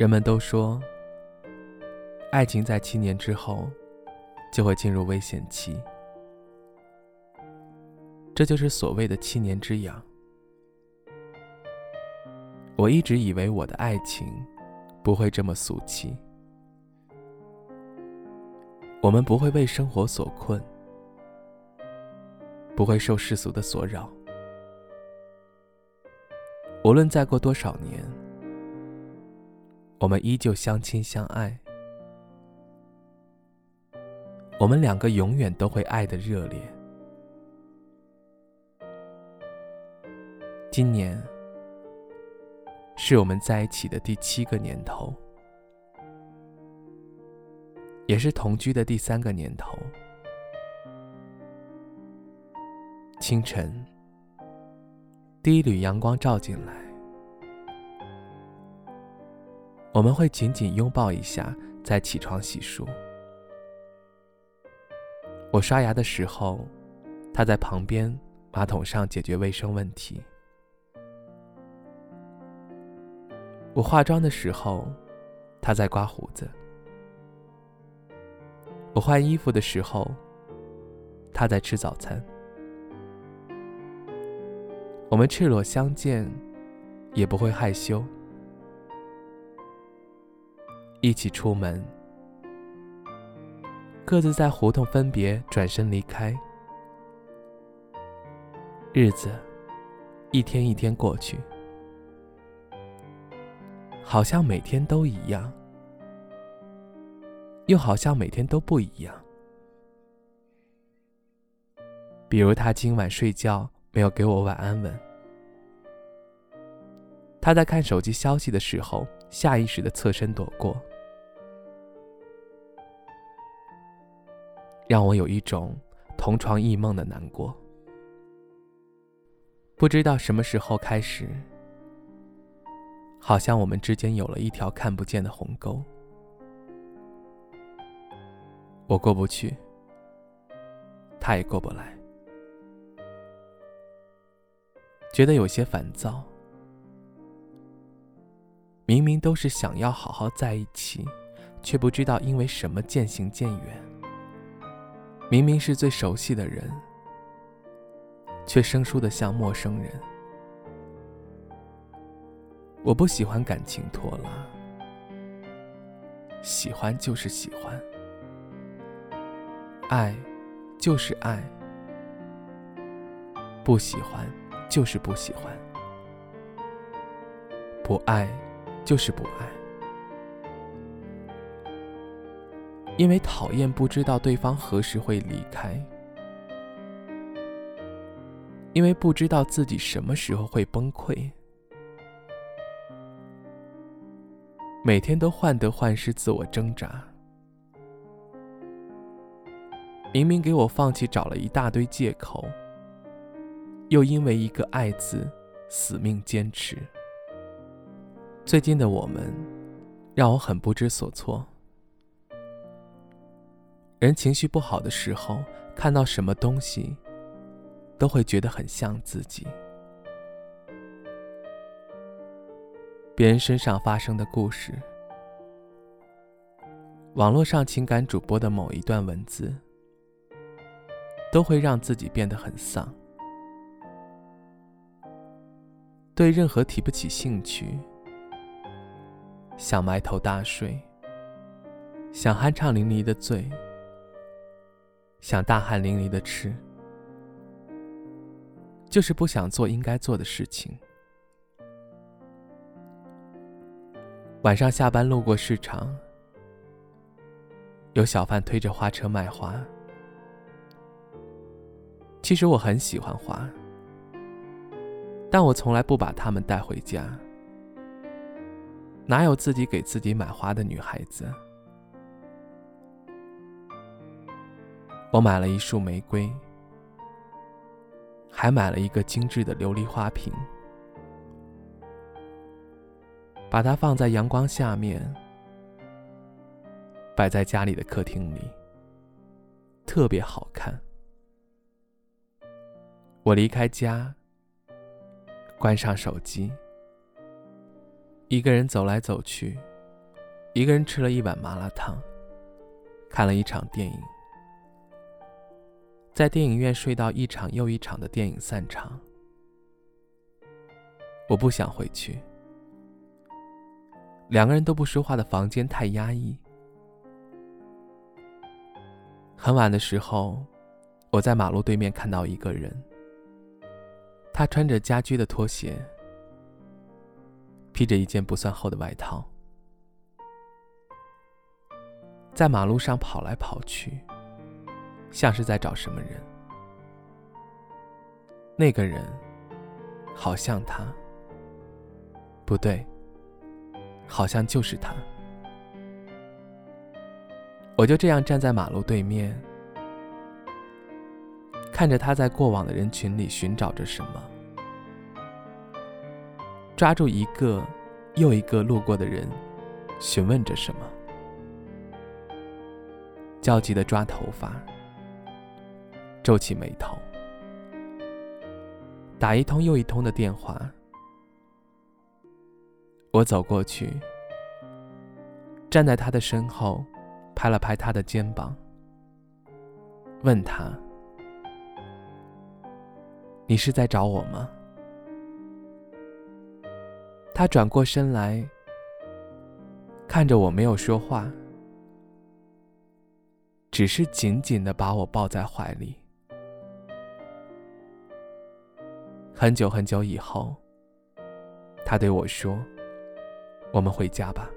人们都说，爱情在七年之后就会进入危险期，这就是所谓的七年之痒。我一直以为我的爱情不会这么俗气，我们不会为生活所困，不会受世俗的所扰，无论再过多少年。我们依旧相亲相爱，我们两个永远都会爱的热烈。今年是我们在一起的第七个年头，也是同居的第三个年头。清晨，第一缕阳光照进来。我们会紧紧拥抱一下，再起床洗漱。我刷牙的时候，他在旁边马桶上解决卫生问题；我化妆的时候，他在刮胡子；我换衣服的时候，他在吃早餐。我们赤裸相见，也不会害羞。一起出门，各自在胡同分别，转身离开。日子一天一天过去，好像每天都一样，又好像每天都不一样。比如他今晚睡觉没有给我晚安吻，他在看手机消息的时候，下意识的侧身躲过。让我有一种同床异梦的难过。不知道什么时候开始，好像我们之间有了一条看不见的鸿沟，我过不去，他也过不来，觉得有些烦躁。明明都是想要好好在一起，却不知道因为什么渐行渐远。明明是最熟悉的人，却生疏的像陌生人。我不喜欢感情拖拉，喜欢就是喜欢，爱就是爱，不喜欢就是不喜欢，不爱就是不爱。因为讨厌不知道对方何时会离开，因为不知道自己什么时候会崩溃，每天都患得患失，自我挣扎。明明给我放弃找了一大堆借口，又因为一个“爱”字死命坚持。最近的我们，让我很不知所措。人情绪不好的时候，看到什么东西，都会觉得很像自己。别人身上发生的故事，网络上情感主播的某一段文字，都会让自己变得很丧。对任何提不起兴趣，想埋头大睡，想酣畅淋漓的醉。想大汗淋漓的吃，就是不想做应该做的事情。晚上下班路过市场，有小贩推着花车卖花。其实我很喜欢花，但我从来不把它们带回家。哪有自己给自己买花的女孩子？我买了一束玫瑰，还买了一个精致的琉璃花瓶，把它放在阳光下面，摆在家里的客厅里，特别好看。我离开家，关上手机，一个人走来走去，一个人吃了一碗麻辣烫，看了一场电影。在电影院睡到一场又一场的电影散场，我不想回去。两个人都不说话的房间太压抑。很晚的时候，我在马路对面看到一个人，他穿着家居的拖鞋，披着一件不算厚的外套，在马路上跑来跑去。像是在找什么人，那个人好像他，不对，好像就是他。我就这样站在马路对面，看着他在过往的人群里寻找着什么，抓住一个又一个路过的人，询问着什么，焦急的抓头发。皱起眉头，打一通又一通的电话。我走过去，站在他的身后，拍了拍他的肩膀，问他：“你是在找我吗？”他转过身来，看着我，没有说话，只是紧紧的把我抱在怀里。很久很久以后，他对我说：“我们回家吧。”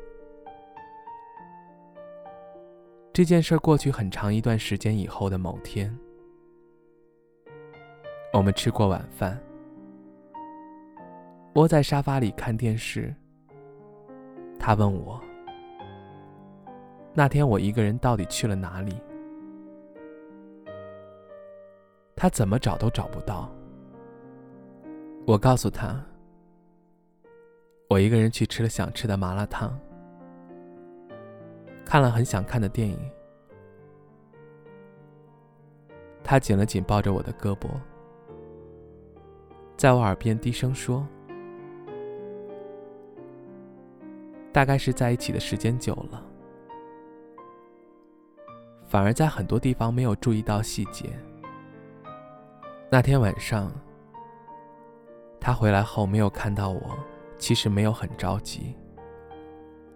这件事过去很长一段时间以后的某天，我们吃过晚饭，窝在沙发里看电视。他问我：“那天我一个人到底去了哪里？”他怎么找都找不到。我告诉他，我一个人去吃了想吃的麻辣烫，看了很想看的电影。他紧了紧抱着我的胳膊，在我耳边低声说：“大概是在一起的时间久了，反而在很多地方没有注意到细节。那天晚上。”他回来后没有看到我，其实没有很着急。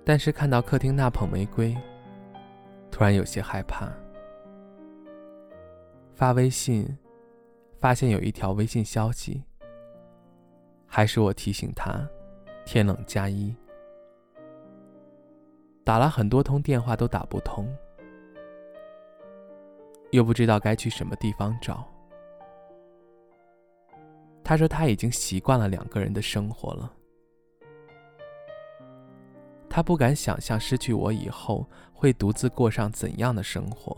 但是看到客厅那捧玫瑰，突然有些害怕。发微信，发现有一条微信消息，还是我提醒他，天冷加衣。打了很多通电话都打不通，又不知道该去什么地方找。他说他已经习惯了两个人的生活了，他不敢想象失去我以后会独自过上怎样的生活，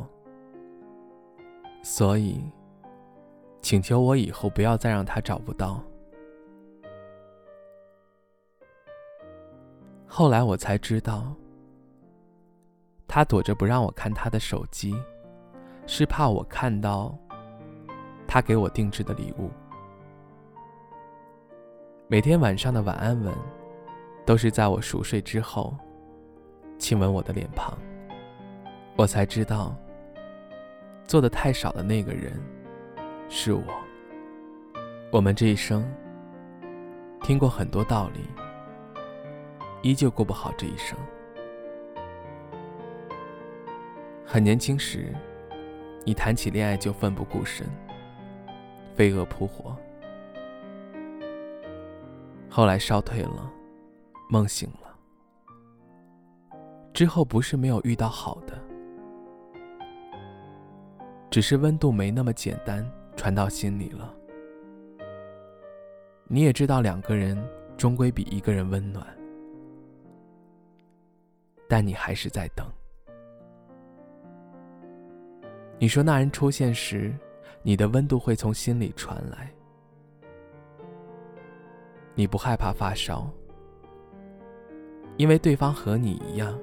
所以请求我以后不要再让他找不到。后来我才知道，他躲着不让我看他的手机，是怕我看到他给我定制的礼物。每天晚上的晚安吻，都是在我熟睡之后，亲吻我的脸庞。我才知道，做的太少的那个人，是我。我们这一生，听过很多道理，依旧过不好这一生。很年轻时，你谈起恋爱就奋不顾身，飞蛾扑火。后来烧退了，梦醒了。之后不是没有遇到好的，只是温度没那么简单传到心里了。你也知道，两个人终归比一个人温暖。但你还是在等。你说那人出现时，你的温度会从心里传来。你不害怕发烧，因为对方和你一样。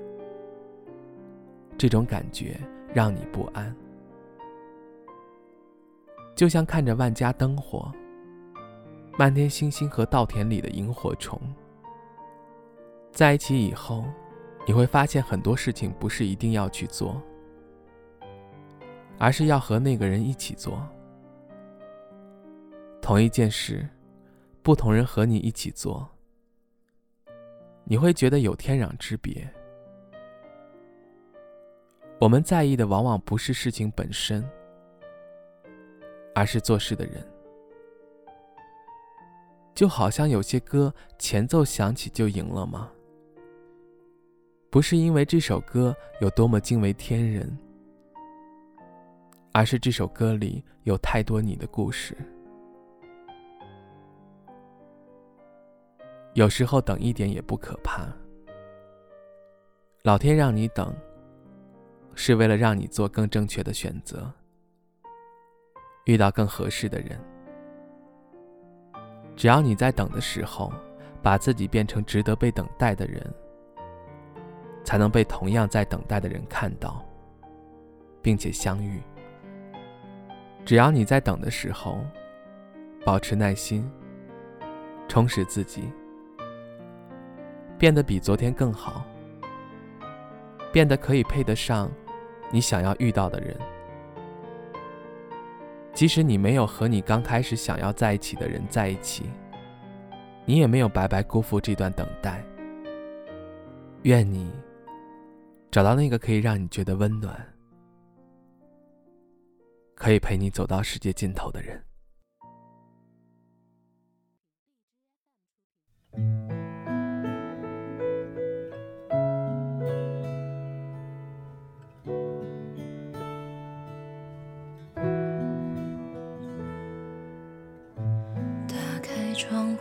这种感觉让你不安，就像看着万家灯火、漫天星星和稻田里的萤火虫。在一起以后，你会发现很多事情不是一定要去做，而是要和那个人一起做。同一件事。不同人和你一起做，你会觉得有天壤之别。我们在意的往往不是事情本身，而是做事的人。就好像有些歌前奏响起就赢了吗？不是因为这首歌有多么惊为天人，而是这首歌里有太多你的故事。有时候等一点也不可怕。老天让你等，是为了让你做更正确的选择，遇到更合适的人。只要你在等的时候，把自己变成值得被等待的人，才能被同样在等待的人看到，并且相遇。只要你在等的时候，保持耐心，充实自己。变得比昨天更好，变得可以配得上你想要遇到的人。即使你没有和你刚开始想要在一起的人在一起，你也没有白白辜负这段等待。愿你找到那个可以让你觉得温暖、可以陪你走到世界尽头的人。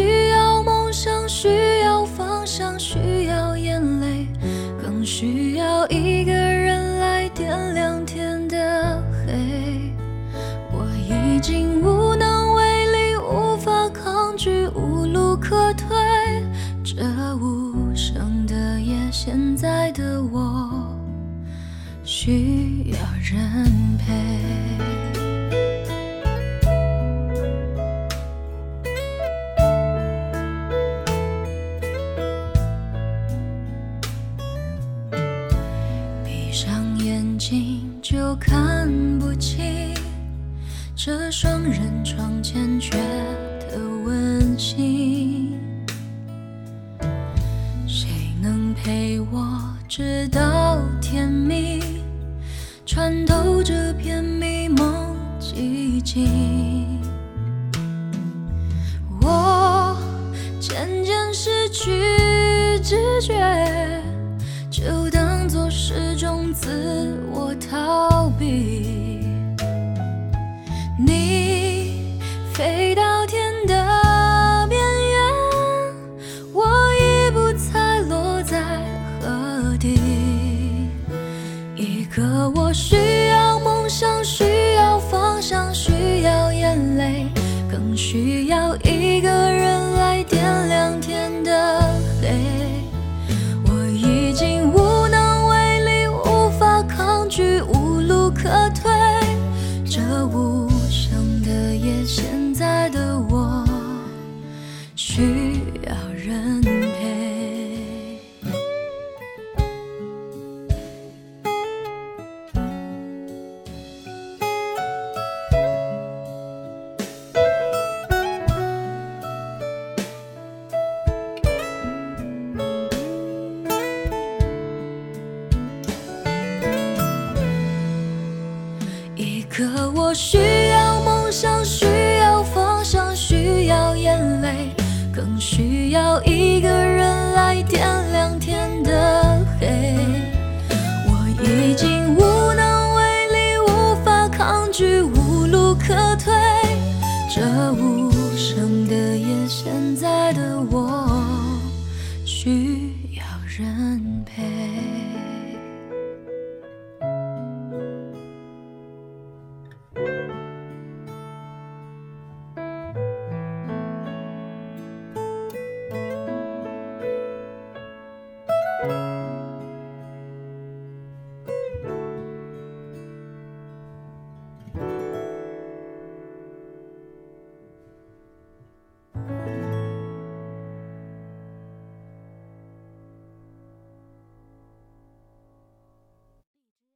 个睛就看不清。这双人床欠缺的温馨，谁能陪我直到天明，穿透这片迷蒙寂静？我渐渐失去知觉，自我逃避。你飞到可我需要梦想，需要方向，需要眼泪，更需要一个人来点亮天的。